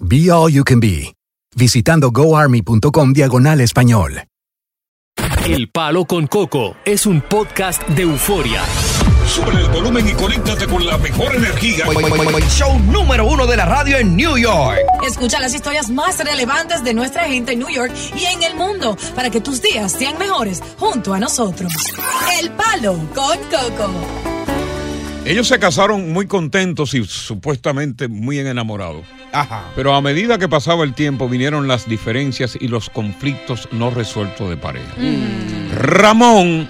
Be All You Can Be, visitando goarmy.com diagonal español. El Palo con Coco es un podcast de euforia. Sube el volumen y conéctate con la mejor energía. Show número uno de la radio en New York. Escucha las historias más relevantes de nuestra gente en New York y en el mundo para que tus días sean mejores junto a nosotros. El Palo con Coco. Ellos se casaron muy contentos y supuestamente muy enamorados. Ajá. Pero a medida que pasaba el tiempo vinieron las diferencias y los conflictos no resueltos de pareja. Ramón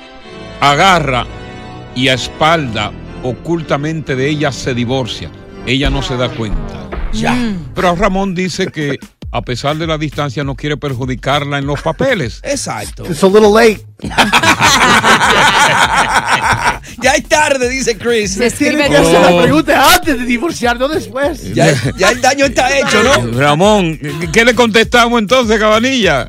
agarra y a espalda ocultamente de ella se divorcia. Ella no se da cuenta. Ya. Pero Ramón dice que a pesar de la distancia no quiere perjudicarla en los papeles. Exacto. It's a little late. ya es tarde, dice Chris. Se Tiene escribe que hacer la pregunta antes de divorciar, no después. Ya, ya el daño está hecho, ¿no? Ramón, ¿qué le contestamos entonces, Cabanilla?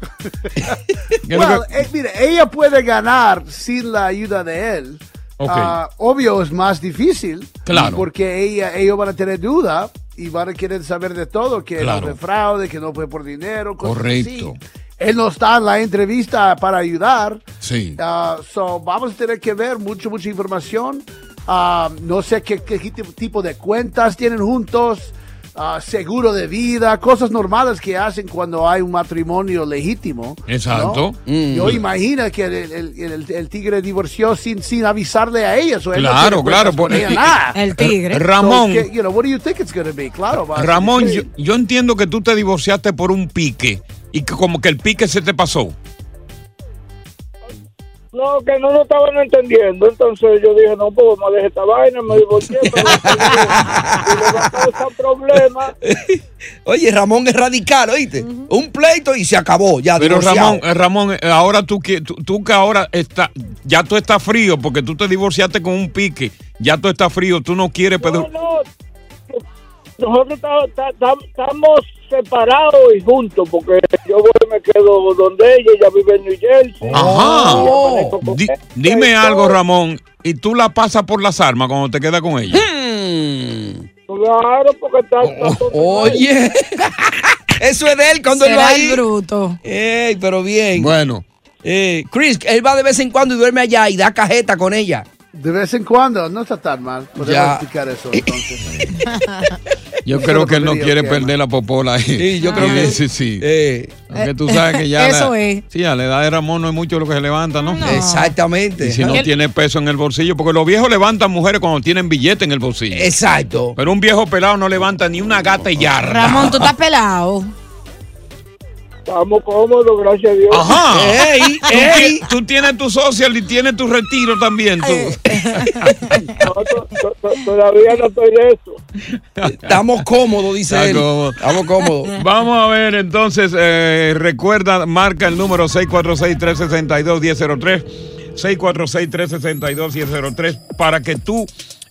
¿Qué es lo Well, eh, mire, ella puede ganar sin la ayuda de él. Ok. Ah, obvio es más difícil. Claro. Porque ella, ellos van a tener duda y van a querer saber de todo, que Claro. no fue fraude, que no fue por dinero. cosas Correcto. así. Él no está en la entrevista para ayudar. Sí. Ah, so, vamos a tener que ver mucho, mucha información. Ah, no sé qué, qué tipo de cuentas tienen juntos. Ah, seguro de vida, cosas normales que hacen cuando hay un matrimonio legítimo. ¿no? Exacto. Yo imagino que el, el- el- el tigre divorció sin, sin avisarle a ella. so él no Claro, claro, por- ella, nada. El tigre. Ramón, So, que, you know, what do you think it's gonna be? Claro, va a ser Ramón, yo, yo entiendo que tú te divorciaste por un pique y que como que el pique se te pasó. No, que no lo estaban entendiendo. Entonces yo dije, no, pues vamos a dejar esta vaina, me divorcié, pero y le va a causar problemas. Oye, Ramón es radical, ¿oíste? Un pleito y se acabó, ya. Pero divorciado. Ramón, eh, Ramón, eh, ahora tú que tú, tú que ahora está, ya tú estás frío porque tú te divorciaste con un pique, ya tú estás frío, tú no quieres No, pero no, nosotros ta- ta- ta- estamos separados y juntos, porque yo voy y me quedo donde ella, ella vive en New Jersey. Ajá. Di- ella. dime algo, Ramón, y tú la pasas por las armas cuando te quedas con ella. Hmm. Claro, porque está... está todo Oye, eso es de él cuando él va ahí. el bruto. Ey, pero bien. Bueno, Eh, Chris, él va de vez en cuando y duerme allá y da cajeta con ella. De vez en cuando, no está tan mal. Podemos Ya. explicar eso entonces. yo Eso creo que él no quiere que perder la popola ahí. Sí, yo creo que- sí, sí. Eh, Aunque tú sabes que ya Eso la, es. Sí, a la edad de Ramón no es mucho lo que se levanta, ¿no? Exactamente. Y si no tiene peso en el bolsillo, porque los viejos levantan mujeres cuando tienen billete en el bolsillo. Exacto. Pero un viejo pelado no levanta ni una gata y yarda. Ramón, tú estás pelado. Estamos cómodos, gracias a Dios. Ajá. Ey, Tú, ey. ti- tú tienes tu social y tienes tu retiro también. Tú. No, to- to- to- todavía no estoy de eso. Estamos cómodos, dice Está él. cómodo. Estamos cómodos. Vamos a ver, entonces, eh, recuerda, marca el número 646-362-1003. 646-362-1003 para que tú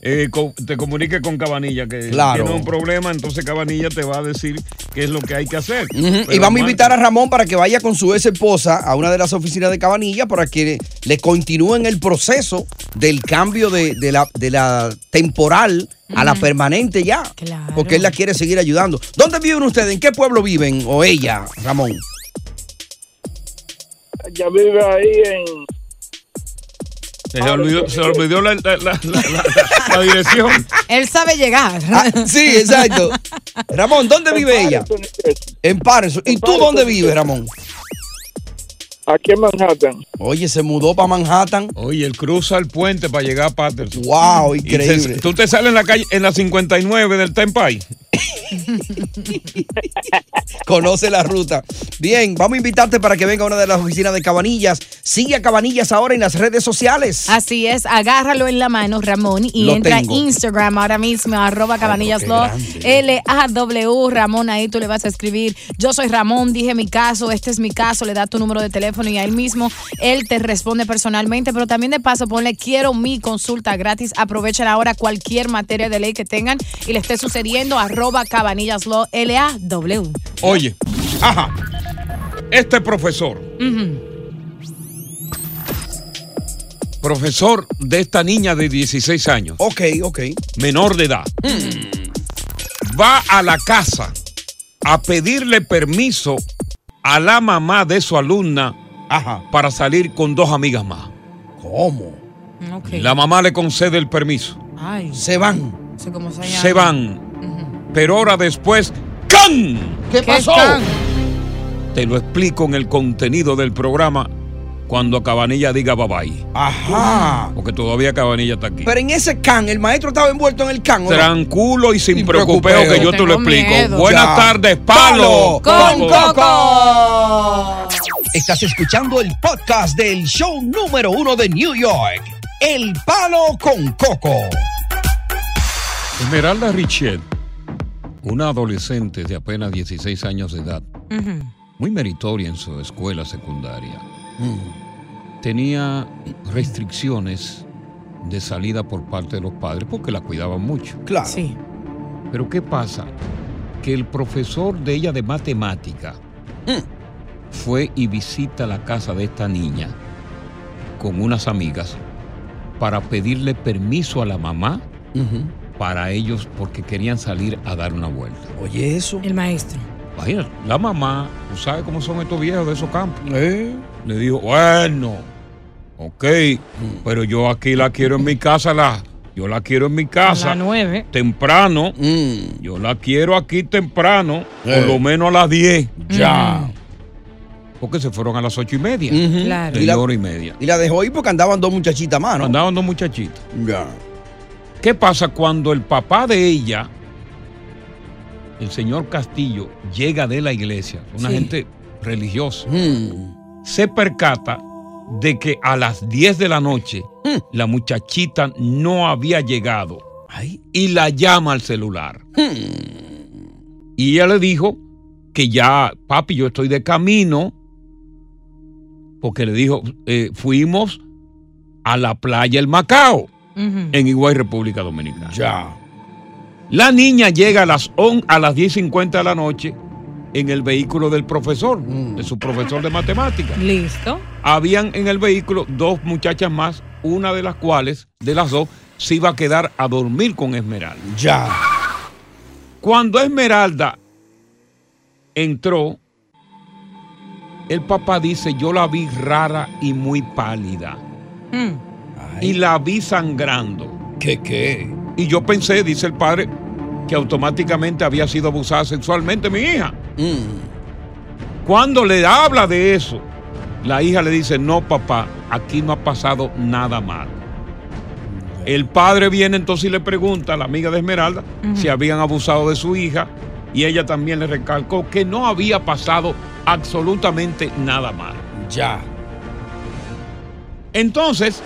eh, co- te comuniques con Cabanilla, que Claro. tiene un problema, entonces Cabanilla te va a decir qué es lo que hay que hacer. Y vamos a invitar a Ramón para que vaya con su ex esposa a una de las oficinas de Cabanilla para que le continúen el proceso del cambio de, de la, de la temporal a la permanente ya. Porque él la quiere seguir ayudando. ¿Dónde viven ustedes? ¿En qué pueblo viven? O ella, Ramón. Ya vive ahí en. Se le olvidó, se olvidó la, la- la- la- la- la dirección. Él sabe llegar. Ah, sí, exacto. Ramón, ¿dónde vive ella? En Patterson. ¿Y tú dónde vives, Ramón? Aquí en Manhattan. Oye, se mudó para Manhattan. Oye, él cruza el puente para llegar a Patterson. Wow, increíble. tú te sales en la calle, en la 59 del Tempay. Conoce la ruta. Bien, vamos a invitarte para que venga a una de las oficinas de Cabanillas. Sigue a Cabanillas ahora en las redes sociales. Así es, agárralo en la mano, Ramón, y Lo entra tengo. a Instagram ahora mismo, arroba cabanillas. L-A-W, Ramón, ahí tú le vas a escribir, yo soy Ramón, dije mi caso, este es mi caso, le da tu número de teléfono y a él mismo, él te responde personalmente, pero también de paso ponle, quiero mi consulta gratis, aprovechen ahora cualquier materia de ley que tengan y le esté sucediendo, arroba cabanillas Law, L-A-W. Oye, ajá. Este profesor, profesor de esta niña de 16 años. Ok, ok. Menor de edad. Va a la casa a pedirle permiso a la mamá de su alumna para salir con dos amigas más. ¿Cómo? La mamá le concede el permiso. Ay. Se van. Se van. Pero hora después, ¡can! ¿Qué pasó? Te lo explico en el contenido del programa cuando Cabanilla diga bye bye. Ajá. Porque todavía Cabanilla está aquí. Pero en ese can, el maestro estaba envuelto en el can. Tranquilo y sin, Sin preocupeo, preocupeo. que yo te lo explico. miedo. Buenas Ya. tardes, palo. Con Coco. Estás escuchando el podcast del show número uno de New York. El Palo con Coco. Esmeralda Richet, una adolescente de apenas 16 años de edad, muy meritoria en su escuela secundaria, tenía restricciones de salida por parte de los padres porque la cuidaban mucho. Claro. Sí. Pero ¿qué pasa? Que el profesor de ella de matemática fue y visita la casa de esta niña con unas amigas para pedirle permiso a la mamá para ellos porque querían salir a dar una vuelta. Oye, eso. El maestro. Vaya, la mamá, tú sabes cómo son estos viejos de esos campos. Eh. Le dijo, bueno, ok, pero yo aquí la quiero en mi casa, la, yo la quiero en mi A casa. las nueve. Temprano, Mm. yo la quiero aquí temprano, Eh. por lo menos a las 10. Ya. Porque se fueron a las ocho y media. Claro. Y la- hora y media. Y la dejó ir porque andaban dos muchachitas más, ¿no? Andaban dos muchachitas. Ya. ¿Qué pasa cuando el papá de ella, el señor Castillo, llega de la iglesia, una Sí. gente religiosa, Mm. se percata de que a las 10 de la noche la muchachita no había llegado Ay. y la llama al celular. Mm. Y ella le dijo que ya, papi, yo estoy de camino, porque le dijo, eh, fuimos a la playa El Macao, en Iguay, República Dominicana. Ya. La niña llega a las, on- a las 10.50 de la noche en el vehículo del profesor, Mm. de su profesor de matemáticas. Listo. Habían en el vehículo dos muchachas más, una de las cuales, de las dos, se iba a quedar a dormir con Esmeralda. Ya. Cuando Esmeralda entró, el papá dice, yo la vi rara y muy pálida. Mm. Y la vi sangrando. ¿Qué qué? Y yo pensé, dice el padre, que automáticamente había sido abusada sexualmente mi hija. Mm. Cuando le habla de eso, la hija le dice, no papá, aquí no ha pasado nada mal. El padre viene entonces y le pregunta a la amiga de Esmeralda si habían abusado de su hija y ella también le recalcó que no había pasado absolutamente nada mal. Ya. Entonces,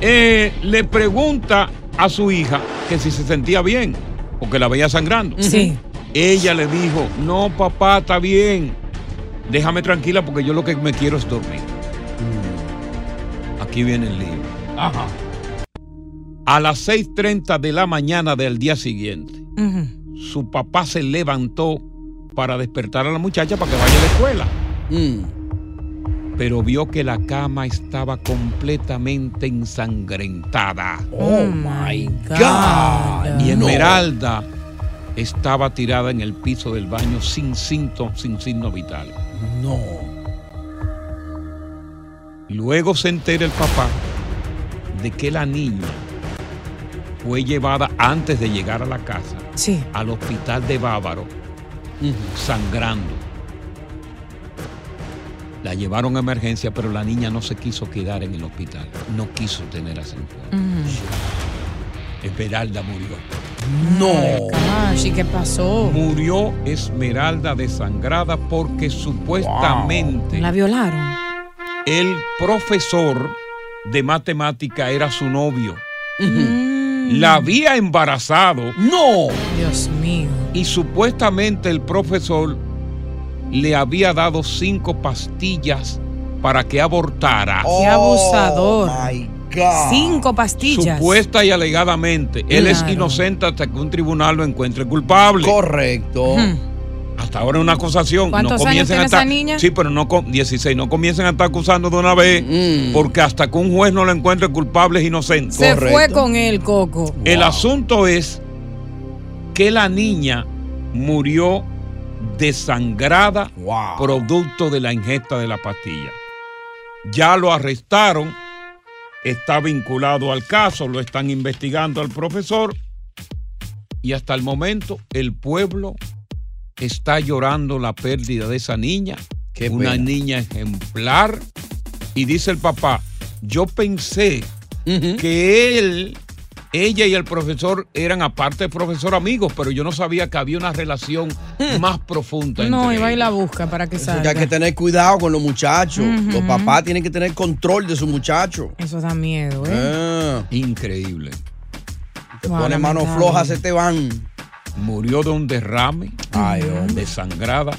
eh, le pregunta a su hija que si se sentía bien, porque la veía sangrando. Sí. Ella le dijo, no papá, está bien, déjame tranquila porque yo lo que me quiero es dormir. Aquí viene el lío. Ajá. A las 6.30 de la mañana del día siguiente, su papá se levantó para despertar a la muchacha para que vaya a la escuela. Pero vio que la cama estaba completamente ensangrentada. Oh my God. Y No. Esmeralda estaba tirada en el piso del baño sin síntomas, sin signo vital. No. Luego se entera el papá de que la niña fue llevada antes de llegar a la casa Sí. al hospital de Bávaro, sangrando. La llevaron a emergencia, pero la niña no se quiso quedar en el hospital. No quiso tener a su Esmeralda murió. No. Ay, ¿qué pasó? Murió Esmeralda desangrada porque supuestamente La violaron. el profesor de matemática era su novio. La había embarazado. No. Dios mío. Y supuestamente el profesor le había dado cinco pastillas para que abortara. Qué abusador. Oh my God. Cinco pastillas. Supuesta y alegadamente. Él es Claro. inocente hasta que un tribunal lo encuentre culpable. Correcto. Hasta ahora es una acusación. ¿Cuántos no años comiencen tiene a estar- esa niña? Sí, pero no con 16. No comiencen a estar acusando de una vez. Mm. Porque hasta que un juez no lo encuentre culpable es inocente. Se fue con él, Coco. El asunto es que la niña murió desangrada producto de la ingesta de la pastilla. Ya lo arrestaron, está vinculado al caso, lo están investigando al profesor y hasta el momento el pueblo está llorando la pérdida de esa niña, una pena. niña ejemplar y dice el papá, yo pensé que él, ella y el profesor eran aparte de profesor amigos, pero yo no sabía que había una relación más profunda. No, entre y la busca para que Que salga. hay que tener cuidado con los muchachos. Los papás tienen que tener control de sus muchachos. Eso da miedo, ¿eh? Ah, Increíble. te Wow, pones manos flojas, se te van. Murió de un derrame, Ay, desangrada,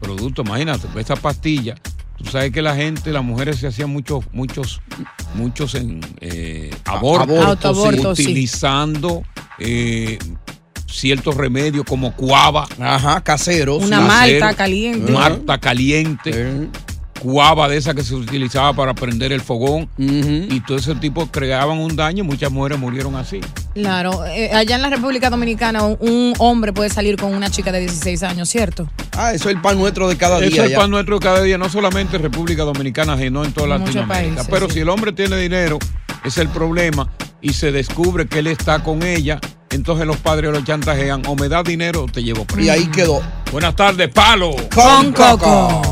producto, imagínate, esa pastilla. Tú sabes que la gente, las mujeres se hacían muchos, muchos, muchos en, eh, abortos, sí. utilizando eh, ciertos remedios como cuava, Ajá, caseros. Una malta caliente. Marta caliente, Eh, cuava de esa que se utilizaba para prender el fogón. Y todo ese tipo creaban un daño y muchas mujeres murieron así. Claro, eh, allá en la República Dominicana un, hombre puede salir con una chica de 16 años, ¿cierto? Ah, eso es el pan nuestro de cada Eso día. es ya. pan nuestro cada día, no solamente en República Dominicana, sino en toda En muchos Latinoamérica. países, Pero sí. si el hombre tiene dinero, es el problema, y se descubre que él está con ella, entonces los padres lo chantajean, o me da dinero o te llevo preso. Y ahí quedó. Buenas tardes, palo. Con Coco.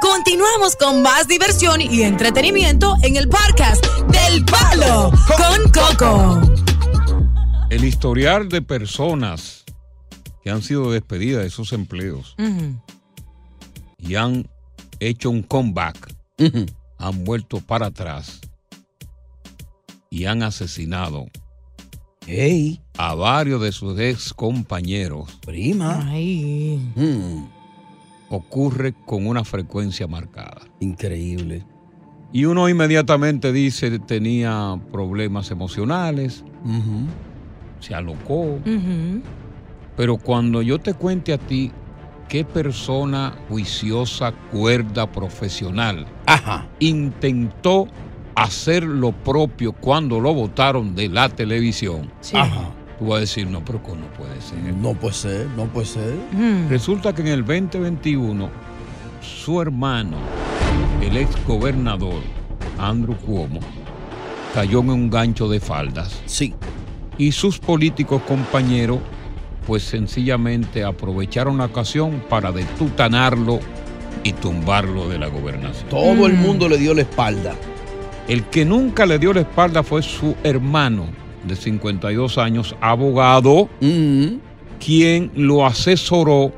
Continuamos con más diversión y entretenimiento en el podcast del Palo con Coco. El historial de personas que han sido despedidas de sus empleos y han hecho un comeback, han vuelto para atrás y han asesinado Hey, a varios de sus ex compañeros prima. Ay. Mm, ocurre con una frecuencia marcada. increíble. Y uno inmediatamente dice tenía problemas emocionales, se alocó. Pero cuando yo te cuente a ti qué persona juiciosa, cuerda, profesional intentó hacer lo propio cuando lo votaron de la televisión, Ajá. Tú vas a decir, no, pero ¿cómo no puede ser? No puede ser, no puede ser. Resulta que en el 2021, su hermano, el ex gobernador Andrew Cuomo, cayó en un gancho de faldas. Sí. Y sus políticos compañeros, pues sencillamente aprovecharon la ocasión para detutanarlo y tumbarlo de la gobernación. Todo el mundo le dio la espalda. El que nunca le dio la espalda fue su hermano de 52 años, abogado, quien lo asesoró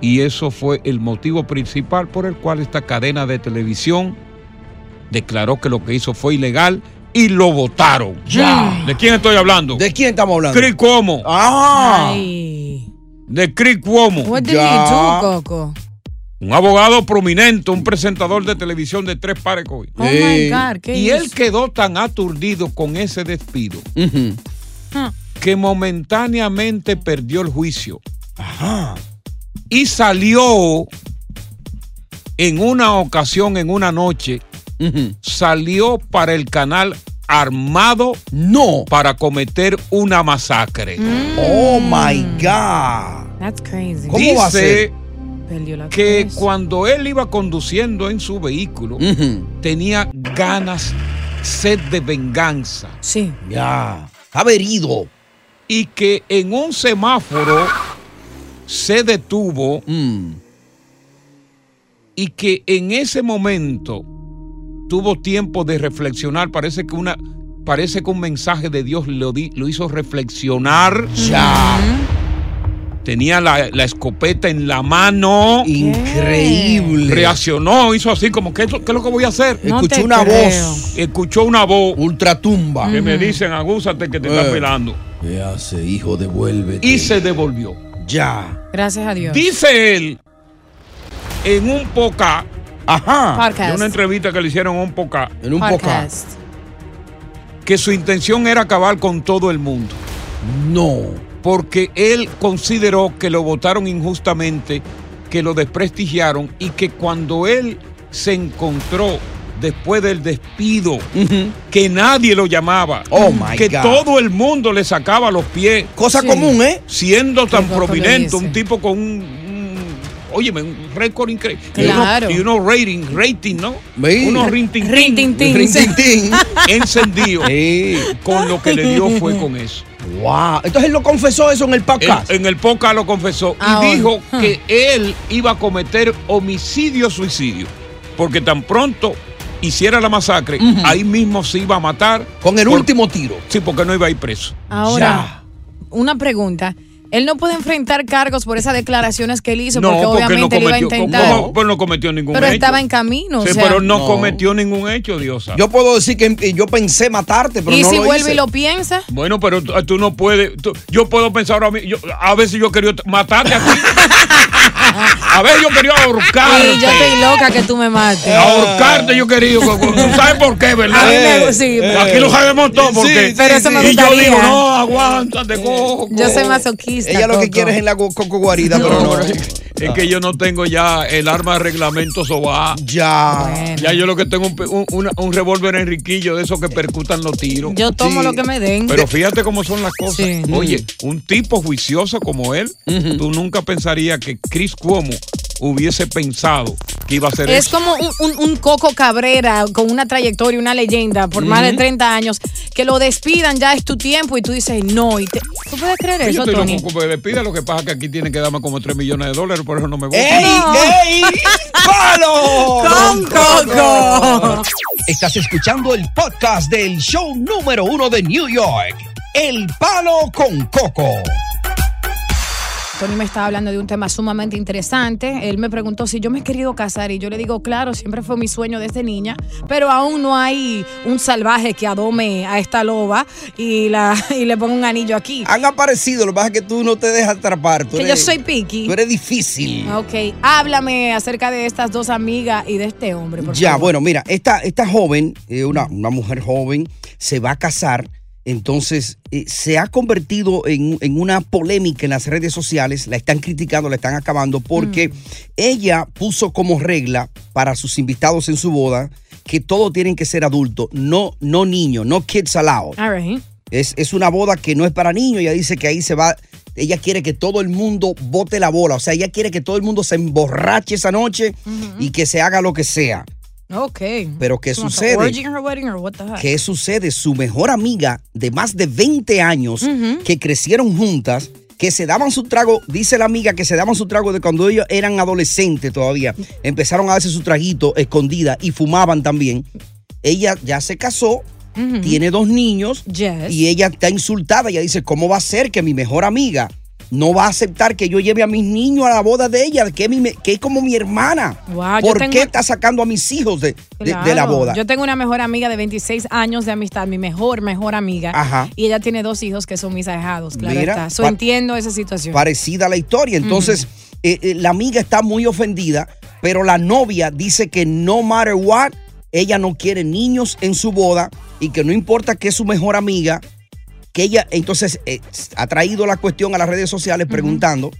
y eso fue el motivo principal por el cual esta cadena de televisión declaró que lo que hizo fue ilegal y lo votaron. Ya. ¿De quién estoy hablando? ¿De quién estamos hablando? Chris Cuomo. Ah. De Chris Cuomo. What did he do, Coco? Un abogado prominente, un presentador de televisión de tres pares hoy. Oh my God, ¿qué Y él hizo? quedó tan aturdido con ese despido que momentáneamente perdió el juicio. Y salió en una ocasión, en una noche, salió para el canal armado no para cometer una masacre. Oh my God. That's crazy. ¿Cómo va a ser? Perdió la que cabeza. cuando él iba conduciendo en su vehículo, tenía ganas, sed de venganza. Sí. Ya. Estaba herido. Y que en un semáforo se detuvo Mm. y que en ese momento tuvo tiempo de reflexionar. Parece que una. Parece que un mensaje de Dios lo, di- lo hizo reflexionar. Ya. Tenía la, la escopeta en la mano. Increíble. Reaccionó, hizo así como, ¿qué, es lo- qué es lo que voy a hacer? No Escuchó una creo. voz. Escuchó una voz. Ultratumba. Que me dicen, agúzate que te está Eh. pelando. ¿Qué hace, hijo? Devuélvete. Y se devolvió. Ya. Gracias a Dios. Dice él en un poca. Ajá. Podcast. En una entrevista que le hicieron a un poca. En un Podcast. Que su intención era acabar con todo el mundo. No. Porque él consideró que lo votaron injustamente, que lo desprestigiaron y que cuando él se encontró después del despido, que nadie lo llamaba, Oh, my que God. todo el mundo le sacaba los pies. Cosa común, ¿eh? Siendo tan prominente, un tipo con un, un- óyeme, un récord increíble. Claro. Y unos, y unos rating, rating, ¿no? Sí. Unos rintin Rintintín. Rintintín. encendido. Sí. Con lo que le dio fue con eso. Wow. Entonces él lo confesó eso en el podcast. En, en el podcast lo confesó y dijo que él iba a cometer homicidio-suicidio. Porque tan pronto hiciera la masacre, ahí mismo se iba a matar. Con el por- último tiro. Sí, porque no iba a ir preso. Ahora, una pregunta. Él no puede enfrentar cargos por esas declaraciones que él hizo, no, porque porque no obviamente él iba a intentar. ¿cómo? Pues no cometió ningún pero hecho. estaba en camino. Sí, o sea, pero no, No. cometió ningún hecho, Diosa. Yo puedo decir que yo pensé matarte, pero y no si lo vuelve hice. y lo piensa. Bueno, pero tú, tú no puedes. tú- yo puedo pensar ahora mismo. yo- a veces yo quería matarte a ti. a ver, yo quería ahorcarte. Y yo estoy loca que tú me mates. Ahorcarte yo quería. ¿Tú sabes por qué, verdad? Me- sí, Eh, Aquí lo sabemos todo. Porque, sí, Pero eso me y yo gustaría. digo, no, aguántate, coco. Yo soy masoquista. Ella lo que Coco. quiere es en la coco guarida, pero no. Es que yo no tengo ya el arma de reglamento soba. Ya. Bueno. Ya yo lo que tengo un, un, un revólver enriquillo de esos que percutan los tiros. Yo tomo Sí. lo que me den. Pero fíjate cómo son las cosas. Sí. Oye, un tipo juicioso como él, tú nunca pensarías que Chris Cuomo hubiese pensado que iba a hacer Es eso. como un, un- un Coco Cabrera con una trayectoria, una leyenda por más de 30 años, que lo despidan ya es tu tiempo y tú dices no. Y te- ¿Tú puedes creer Yo eso, estoy Tony? loco porque le pida, lo que pasa es que aquí tiene que darme como 3 millones de dólares, por eso no me voy. ¡Ey! ¡Ey! ¡Palo! Con Coco. Estás escuchando el podcast del show número uno de New York. El Palo con Coco. Tony me estaba hablando de un tema sumamente interesante. Él me preguntó si yo me he querido casar y yo le digo, claro, siempre fue mi sueño desde niña, pero aún no hay un salvaje que adome a esta loba y, la, y le ponga un anillo aquí. Han aparecido, lo que pasa es que tú no te dejas atrapar. Tú Que eres- yo soy picky. Tú eres difícil. Ok, háblame acerca de estas dos amigas y de este hombre, por Ya, favor. bueno, mira, esta, esta joven, eh, una, una mujer joven, se va a casar Entonces, eh, se ha convertido en, en una polémica en las redes sociales, la están criticando, la están acabando, porque ella puso como regla para sus invitados en su boda que todos tienen que ser adultos, no, no niños, no kids allowed. All right. Es, es una boda que no es para niños. Ella dice que ahí se va. Ella quiere que todo el mundo bote la bola. O sea, ella quiere que todo el mundo se emborrache esa noche y que se haga lo que sea. Ok. Pero ¿qué sucede? orgy in her wedding or what the heck? ¿Qué sucede? Su mejor amiga de más de 20 años que crecieron juntas, que se daban su trago, dice la amiga que se daban su trago de cuando ellos eran adolescentes todavía. Empezaron a darse su traguito escondida y fumaban también. Ella ya se casó, tiene dos niños y ella está insultada. Ella dice, ¿cómo va a ser que mi mejor amiga no va a aceptar que yo lleve a mis niños a la boda de ella, que mi- que es como mi hermana? Wow, ¿Por tengo- qué está sacando a mis hijos de, de- de la boda? Yo tengo una mejor amiga de 26 años de amistad, mi mejor, mejor amiga. Ajá. Y ella tiene dos hijos que son mis ahijados, claro Mira, está. So, entiendo esa situación. parecida a la historia. Entonces, eh, eh, la amiga está muy ofendida, pero la novia dice que no matter what, ella no quiere niños en su boda y que no importa que es su mejor amiga, que ella entonces eh, ha traído la cuestión a las redes sociales preguntando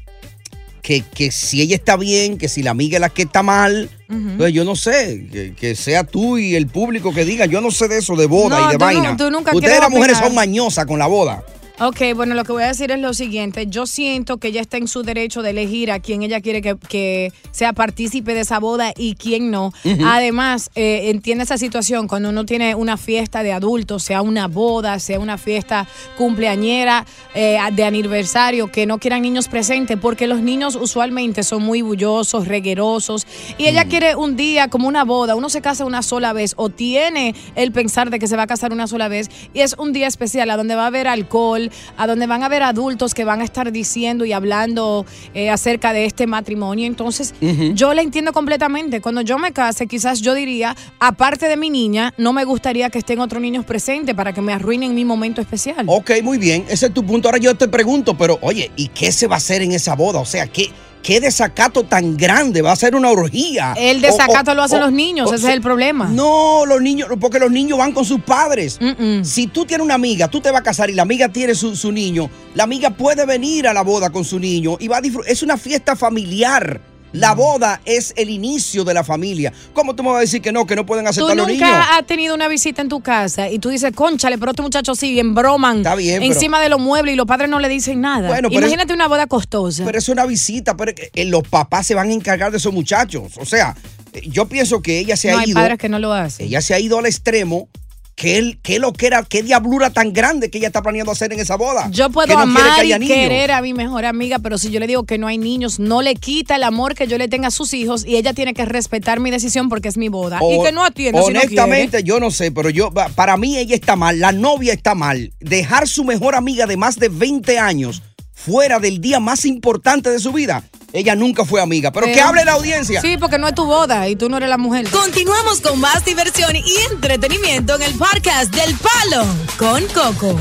que, que si ella está bien, que si la amiga es la que está mal. Entonces, yo no sé, que, que sea tú y el público que diga, yo no sé de eso, de boda No, y de tú no- vaina. tú nunca Ustedes las mujeres son mañosas con la boda. Ok, bueno, lo que voy a decir es lo siguiente. Yo siento que ella está en su derecho de elegir a quién ella quiere que, que sea partícipe de esa boda y quién no. Además, eh, entiende esa situación cuando uno tiene una fiesta de adultos, sea una boda, sea una fiesta cumpleañera eh, de aniversario, que no quieran niños presentes, porque los niños usualmente son muy bullosos, reguerosos, y ella quiere un día como una boda, uno se casa una sola vez o tiene el pensar de que se va a casar una sola vez, y es un día especial a donde va a haber alcohol, a donde van a haber adultos que van a estar diciendo y hablando eh, acerca de este matrimonio. Entonces, yo la entiendo completamente. Cuando yo me case, quizás yo diría, aparte de mi niña, no me gustaría que estén otros niños presentes para que me arruinen mi momento especial. Ok, muy bien, ese es tu punto. Ahora yo te pregunto, pero oye, ¿y qué se va a hacer en esa boda? O sea, ¿qué, qué desacato tan grande? ¿Va a ser una orgía? El desacato o- lo hacen o- los niños, ese es el problema. No, los niños, porque los niños van con sus padres. Si tú tienes una amiga, tú te vas a casar y la amiga tiene su, su niño, la amiga puede venir a la boda con su niño y va a disfrutar. Es una fiesta familiar. La boda es el inicio de la familia. ¿Cómo tú me vas a decir que no, que no pueden Tú aceptar los niños? nunca has tenido una visita en tu casa y tú dices, conchale, pero este muchacho sí, en broman bien, pero- encima de los muebles y los padres no le dicen nada. Bueno, Imagínate una boda costosa. Pero es una visita, pero eh, los papás se van a encargar de esos muchachos. O sea, eh, yo pienso que ella se no ha hay ido. padres que no lo hacen. Ella se ha ido al extremo. Que él, que lo que era, qué diablura tan grande que ella está planeando hacer en esa boda. Yo puedo no amar que y niños. querer a mi mejor amiga, pero si yo le digo que no hay niños, no le quita el amor que yo le tenga a sus hijos y ella tiene que respetar mi decisión porque es mi boda. y que no atienda si no. Honestamente, yo no sé, pero yo, pa- para mí ella está mal, la novia está mal. Dejar su mejor amiga de más de 20 años fuera del día más importante de su vida. Ella nunca fue amiga, pero, que hable la audiencia. Sí, porque no es tu boda y tú no eres la mujer. Continuamos con más diversión y entretenimiento en el podcast del Palo con Coco.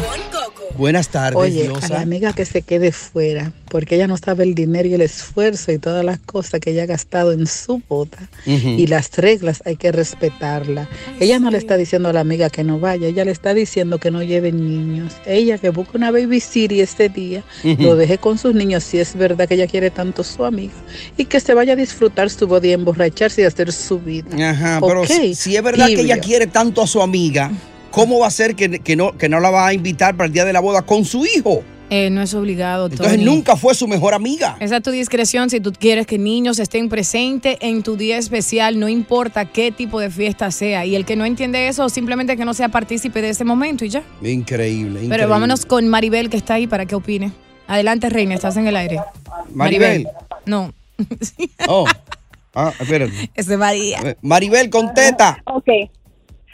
Buenas tardes, Oye, a Diosa. la amiga que se quede fuera, porque ella no sabe el dinero y el esfuerzo y todas las cosas que ella ha gastado en su boda. Y las reglas hay que respetarlas. Ella no le está diciendo a la amiga que no vaya, ella le está diciendo que no lleve niños. Ella que busque una babysitter este día, lo deje con sus niños si es verdad que ella quiere tanto a amiga. Y que se vaya a disfrutar su boda y emborracharse y hacer su vida. Ajá, pero si, si es verdad que ella quiere tanto a su amiga, ¿cómo va a ser que, que no, que no la va a invitar para el día de la boda con su hijo? Eh, no es obligado, Entonces nunca fue su mejor amiga. Esa es tu discreción si tú quieres que niños estén presentes en tu día especial, no importa qué tipo de fiesta sea. Y el que no entiende eso, simplemente que no sea partícipe de ese momento y ya. Increíble, increíble. Pero vámonos con Maribel que está ahí para que opine. Adelante, Reina, estás en el aire. Maribel. No, Oh. Ah, espérate. ese es María. Maribel, contesta. Ok.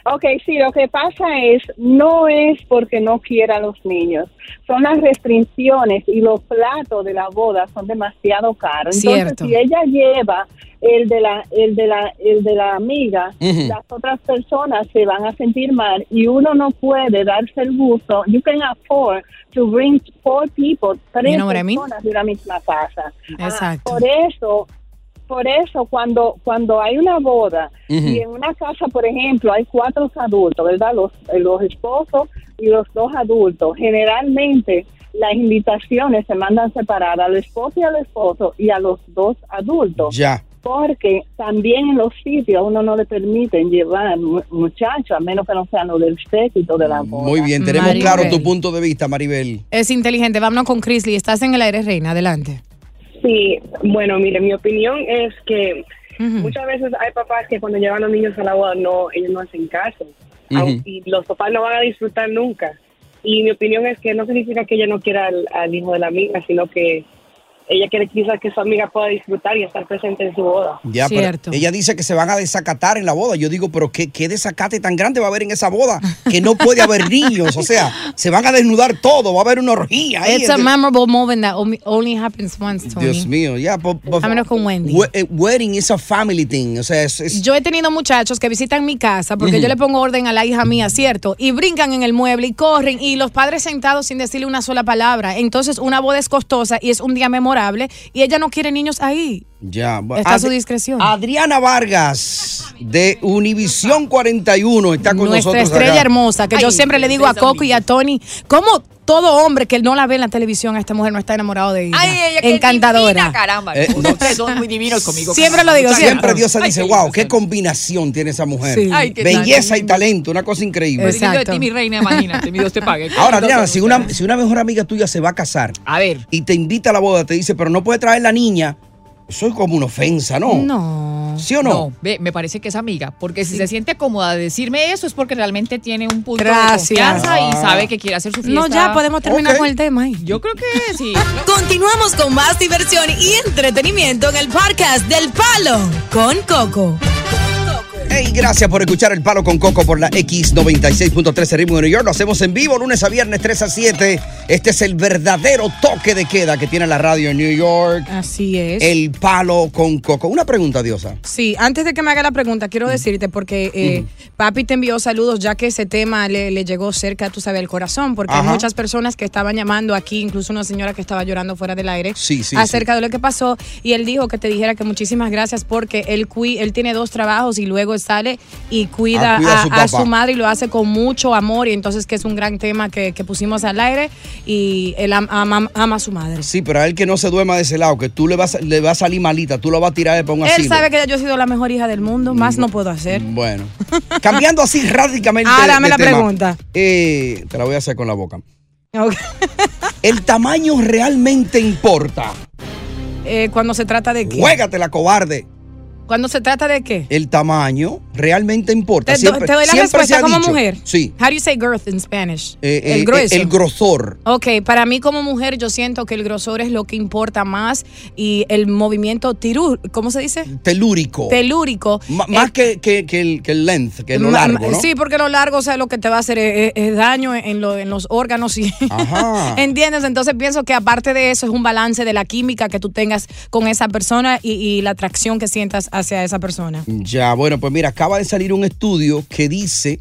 Ok, sí, lo que pasa es, no es porque no quiera a los niños, son las restricciones y los platos de la boda son demasiado caros. Entonces, si ella lleva el de la, el de la, el de la amiga, las otras personas se van a sentir mal y uno no puede darse el gusto. You can afford to bring four people, tres You know what I mean? personas de una misma casa. Ah, Exacto. por eso por eso cuando cuando hay una boda y en una casa por ejemplo hay cuatro adultos verdad los los esposos y los dos adultos, generalmente las invitaciones se mandan separadas al esposo y al esposo y a los dos adultos. Ya. Porque también en los sitios a uno no le permiten llevar mu- muchachos, a menos que no sean los del séquito de la boda. Muy bien, tenemos Maribel. claro tu punto de vista, Maribel. Es inteligente. Vámonos con Chrisley. Estás en el aire, reina. Adelante. Sí, bueno, mire, mi opinión es que muchas veces hay papás que cuando llevan a los niños a la boda, no, ellos no hacen caso. Y los papás no van a disfrutar nunca. Y mi opinión es que no significa que ella no quiera al, al hijo de la amiga, sino que ella quiere quizás que su amiga pueda disfrutar y estar presente en su boda. Ya, pero ella dice que se van a desacatar en la boda. Yo digo, pero ¿qué, qué desacate tan grande va a haber en esa boda? Que no puede haber niños. O sea, se van a desnudar todo. Va a haber una orgía. ahí. It's a memorable moment that only- only happens once, Tony. Dios mío, ya. A menos con Wendy. we- eh, wedding is a family thing. O sea, es, es- Yo he tenido muchachos que visitan mi casa porque yo le pongo orden a la hija mía, ¿cierto? Y brincan en el mueble y corren y los padres sentados sin decirle una sola palabra. Entonces una boda es costosa y es un día memorable y ella no quiere niños ahí. ya. Está a su discreción. Adriana Vargas de Univisión 41 está con Nuestra nosotros. estrella acá. hermosa, que yo Ay, siempre le digo a Coco y a Tony, ¿cómo todo hombre que no la ve en la televisión, a esta mujer no está enamorado de ella? Ay, ella qué Encantadora. divina, caramba. Eh, no. Ustedes son muy divinos conmigo. Siempre lo digo, Siempre gracias. Diosa Ay, dice, qué wow, qué combinación tiene esa mujer. Sí. Ay, qué Belleza tal. y talento, una cosa increíble. Lindo de ti, mi reina, imagínate, mi Dios te pague. Ahora, Adriana, si una, si una mejor amiga tuya se va a casar A ver. y te invita a la boda, te dice, pero no puede traer la niña, eso es como una ofensa, ¿no? No. ¿Sí o no? ve, me parece que es amiga, porque si se siente cómoda de decirme eso es porque realmente tiene un punto Gracias. de confianza y Ah. sabe que quiere hacer su fiesta. No, ya podemos terminar Ok. con el tema ahí. Yo creo que sí. Continuamos con más diversión y entretenimiento en el podcast del Palo con Coco. Hey, gracias por escuchar El Palo con Coco por la X96.13 Ritmo de New York. Lo hacemos en vivo lunes a viernes 3 a 7. Este es el verdadero toque de queda que tiene la radio en New York. Así es. El Palo con Coco. Una pregunta, Diosa. Sí, antes de que me haga la pregunta, quiero decirte, porque eh, papi te envió saludos, ya que ese tema le, le llegó cerca, tú sabes, al corazón, porque hay muchas personas que estaban llamando aquí, incluso una señora que estaba llorando fuera del aire, Sí, sí, acerca de lo que pasó, y él dijo que te dijera que muchísimas gracias porque él, él tiene dos trabajos y luego sale y cuida, Ah, cuida a su a papá. su madre y lo hace con mucho amor, y entonces que es un gran tema que, que pusimos al aire, y él am- ama, ama a su madre. Sí, pero a él que no se duerma de ese lado, que tú le vas, le vas a salir malita, tú lo vas a tirar de para un Él asilo. sabe que yo he sido la mejor hija del mundo, más no puedo hacer. Bueno, cambiando así radicalmente. Ah, de- dame la tema, pregunta. eh, te la voy a hacer con la boca. ¿El tamaño realmente importa? Eh, cuando se trata de qué? Juégatela, cobarde. Cuando se trata de qué? El tamaño realmente importa. Te, Siempre- te doy la respuesta como dicho. mujer. Sí. How do you say girth in Spanish? Eh, eh, el grueso. El grosor. Ok, para mí como mujer yo siento que el grosor es lo que importa más y el movimiento tirú, ¿cómo se dice? Telúrico. Telúrico. Ma- Eh, más que, que- que el, que el length, que lo largo, ¿no? Sí, porque lo largo, o sea, lo que te va a hacer es, daño en, lo- en los órganos y Ajá. ¿Entiendes? Entonces pienso que aparte de eso es un balance de la química que tú tengas con esa persona y, y la atracción que sientas hacia esa persona. Ya, bueno, pues mira, acaba de salir un estudio que dice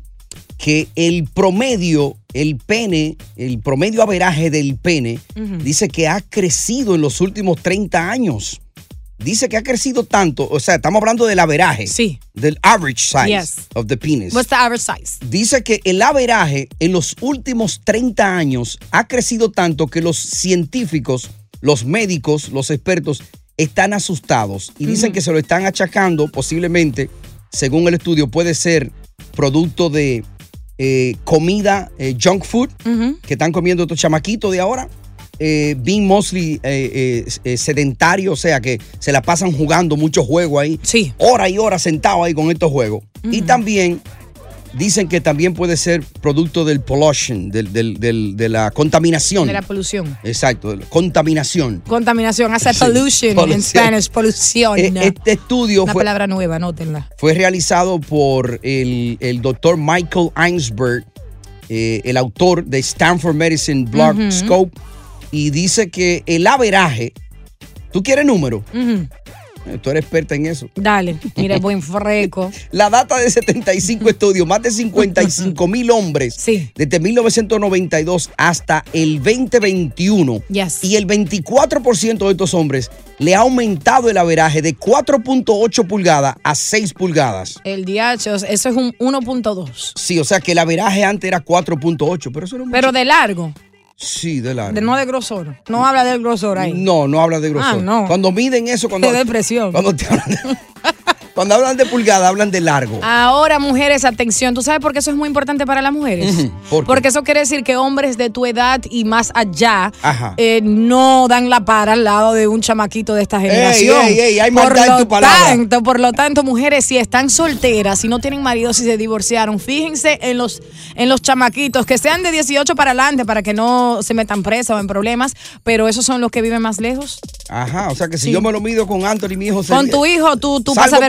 que el promedio, el pene, el promedio averaje del pene, dice que ha crecido en los últimos 30 años. Dice que ha crecido tanto, o sea, estamos hablando del averaje. Sí. Del average size Yes. of the penis. What's the average size? Dice que el averaje en los últimos 30 años ha crecido tanto que los científicos, los médicos, los expertos están asustados y dicen que se lo están achacando posiblemente, según el estudio, puede ser producto de eh, comida, eh, junk food, que están comiendo estos chamaquitos de ahora. Eh, being mostly eh, sedentario, o sea que se la pasan jugando muchos juegos ahí. Sí. Hora y hora sentado ahí con estos juegos. Y también dicen que también puede ser producto del pollution, del- del- del- de la contaminación. De la polución. Exacto, contaminación. Contaminación, hace Sí, pollution en. Spanish, polución. Eh, Este estudio Una fue, palabra nueva, anótenla. fue realizado por el, el doctor Michael Einsberg, eh, el autor de Stanford Medicine Blog. Scope, y dice que el averaje, ¿tú quieres número? Eh, Tú eres experta en eso. Dale, mire, buen freco. La data de 75 estudios, más de 55 mil hombres desde 1992 hasta el 2021. Yes. Y el 24% de estos hombres le ha aumentado el averaje de 4.8 pulgadas a 6 pulgadas. El DH, eso es un 1.2. Sí, o sea que el averaje antes era 4.8, pero eso no es Pero de largo, Sí, de largo. de, no de grosor. No habla del grosor ahí. No, no habla de grosor. Ah, no. Cuando miden eso, cuando, De depresión. cuando, te hablan de, cuando hablan de pulgada, hablan de largo. Ahora, mujeres, atención. ¿Tú sabes por qué eso es muy importante para las mujeres? Porque eso quiere decir que hombres de tu edad y más allá eh, no dan la para al lado de un chamaquito de esta Ey, generación. ey, ey, hay por maldad en lo tu palabra. tanto, por lo tanto, mujeres, si están solteras, si no tienen marido, si se divorciaron, fíjense en los, en los chamaquitos, que sean de 18 para adelante, para que no se metan presa o en problemas, pero esos son los que viven más lejos. Ajá, o sea que si Sí. yo me lo mido con Anthony, mi hijo se- Con tu hijo, tú, tú Salgo pasas